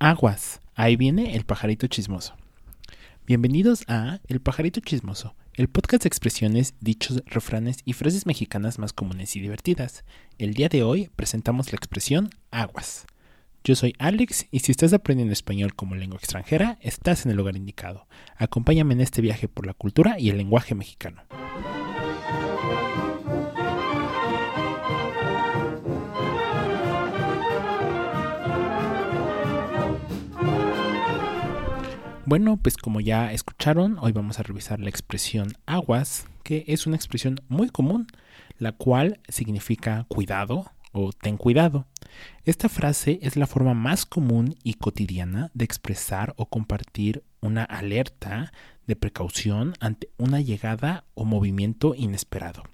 Aguas, ahí viene el pajarito chismoso. Bienvenidos a El pajarito chismoso, el podcast de expresiones, dichos, refranes y frases mexicanas más comunes y divertidas. El día de hoy presentamos la expresión aguas. Yo soy Alex y si estás aprendiendo español como lengua extranjera, estás en el lugar indicado. Acompáñame en este viaje por la cultura y el lenguaje mexicano. Bueno, pues como ya escucharon, hoy vamos a revisar la expresión aguas, que es una expresión muy común, la cual significa cuidado o ten cuidado. Esta frase es la forma más común y cotidiana de expresar o compartir una alerta de precaución ante una llegada o movimiento inesperado.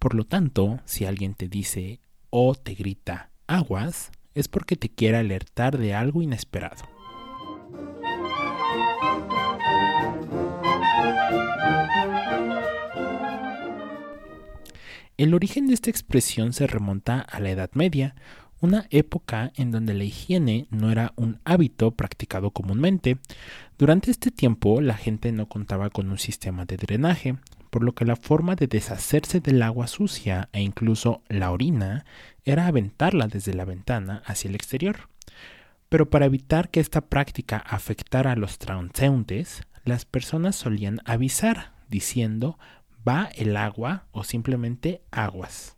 Por lo tanto, si alguien te dice o te grita aguas, es porque te quiere alertar de algo inesperado. El origen de esta expresión se remonta a la Edad Media, una época en donde la higiene no era un hábito practicado comúnmente. Durante este tiempo la gente no contaba con un sistema de drenaje, por lo que la forma de deshacerse del agua sucia e incluso la orina era aventarla desde la ventana hacia el exterior. Pero para evitar que esta práctica afectara a los transeúntes, las personas solían avisar diciendo va el agua o simplemente aguas.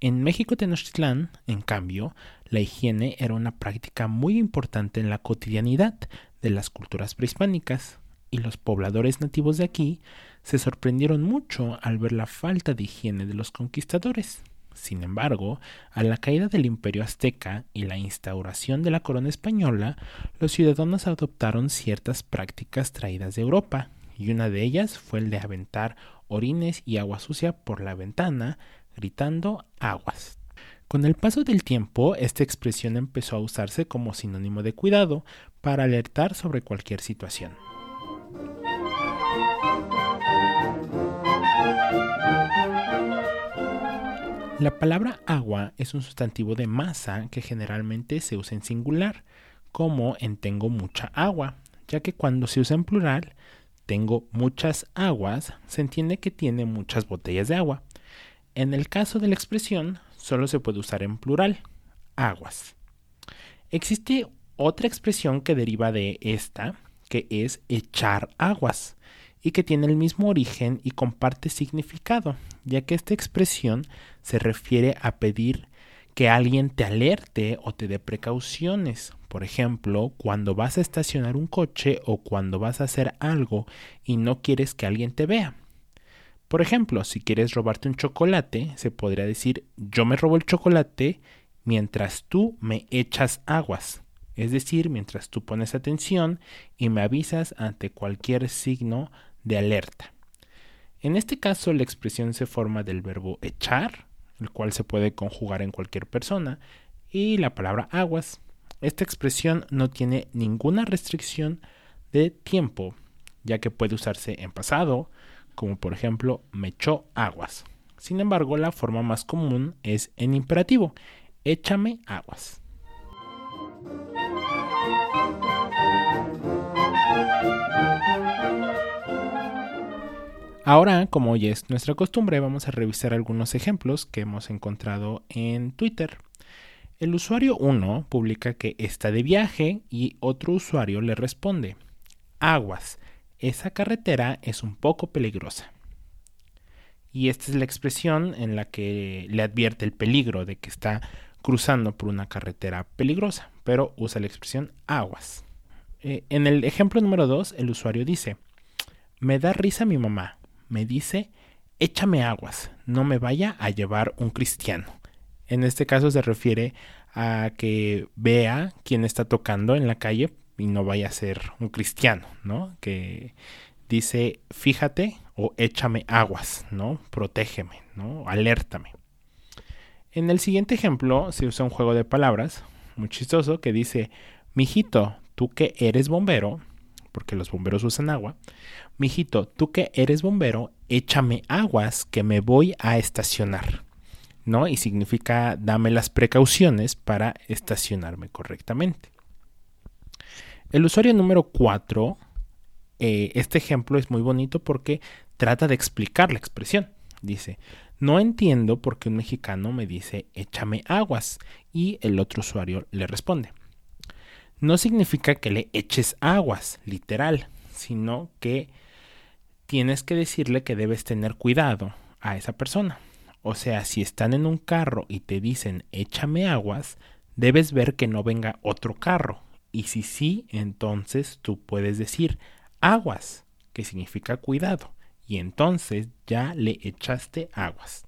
En México Tenochtitlán, en cambio, la higiene era una práctica muy importante en la cotidianidad de las culturas prehispánicas, y los pobladores nativos de aquí se sorprendieron mucho al ver la falta de higiene de los conquistadores. Sin embargo, a la caída del imperio azteca y la instauración de la corona española, los ciudadanos adoptaron ciertas prácticas traídas de Europa, y una de ellas fue el de aventar orines y agua sucia por la ventana, gritando aguas. Con el paso del tiempo, esta expresión empezó a usarse como sinónimo de cuidado para alertar sobre cualquier situación. La palabra agua es un sustantivo de masa que generalmente se usa en singular, como en tengo mucha agua, ya que cuando se usa en plural tengo muchas aguas, se entiende que tiene muchas botellas de agua. En el caso de la expresión, solo se puede usar en plural, aguas. Existe otra expresión que deriva de esta, que es echar aguas, y que tiene el mismo origen y comparte significado, ya que esta expresión se refiere a pedir que alguien te alerte o te dé precauciones. Por ejemplo, cuando vas a estacionar un coche o cuando vas a hacer algo y no quieres que alguien te vea. Por ejemplo, si quieres robarte un chocolate, se podría decir yo me robo el chocolate mientras tú me echas aguas. Es decir, mientras tú pones atención y me avisas ante cualquier signo de alerta. En este caso, la expresión se forma del verbo echar, el cual se puede conjugar en cualquier persona, y la palabra aguas. Esta expresión no tiene ninguna restricción de tiempo, ya que puede usarse en pasado, como por ejemplo me echó aguas. Sin embargo, la forma más común es en imperativo, échame aguas. Ahora, como ya es nuestra costumbre, vamos a revisar algunos ejemplos que hemos encontrado en Twitter. El usuario 1 publica que está de viaje y otro usuario le responde, aguas, esa carretera es un poco peligrosa. Y esta es la expresión en la que le advierte el peligro de que está cruzando por una carretera peligrosa, pero usa la expresión aguas. Eh, en el ejemplo número 2, el usuario dice, me da risa mi mamá, me dice, échame aguas, no me vaya a llevar un cristiano. En este caso se refiere a que vea quién está tocando en la calle y no vaya a ser un cristiano, ¿no? Que dice, fíjate o échame aguas, ¿no? Protégeme, ¿no? Alértame. En el siguiente ejemplo se usa un juego de palabras muy chistoso que dice, mijito, tú que eres bombero, porque los bomberos usan agua. Mijito, tú que eres bombero, échame aguas que me voy a estacionar. ¿no? Y significa dame las precauciones para estacionarme correctamente. El usuario número 4, eh, este ejemplo es muy bonito porque trata de explicar la expresión. Dice, no entiendo por qué un mexicano me dice échame aguas y el otro usuario le responde. No significa que le eches aguas, literal, sino que tienes que decirle que debes tener cuidado a esa persona. O sea, si están en un carro y te dicen échame aguas, debes ver que no venga otro carro. Y si sí, entonces tú puedes decir aguas, que significa cuidado y entonces ya le echaste aguas.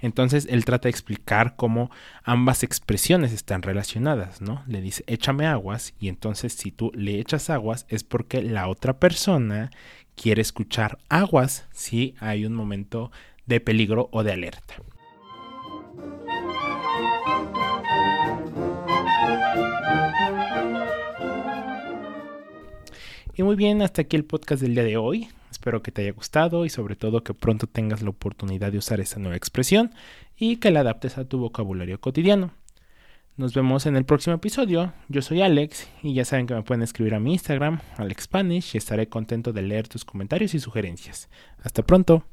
Entonces él trata de explicar cómo ambas expresiones están relacionadas, ¿no? Le dice, échame aguas, y entonces si tú le echas aguas es porque la otra persona quiere escuchar aguas si hay un momento de peligro o de alerta. Y muy bien, hasta aquí el podcast del día de hoy. Espero que te haya gustado y sobre todo que pronto tengas la oportunidad de usar esta nueva expresión y que la adaptes a tu vocabulario cotidiano. Nos vemos en el próximo episodio. Yo soy Alex y ya saben que me pueden escribir a mi Instagram, AlexSpanish, y estaré contento de leer tus comentarios y sugerencias. Hasta pronto.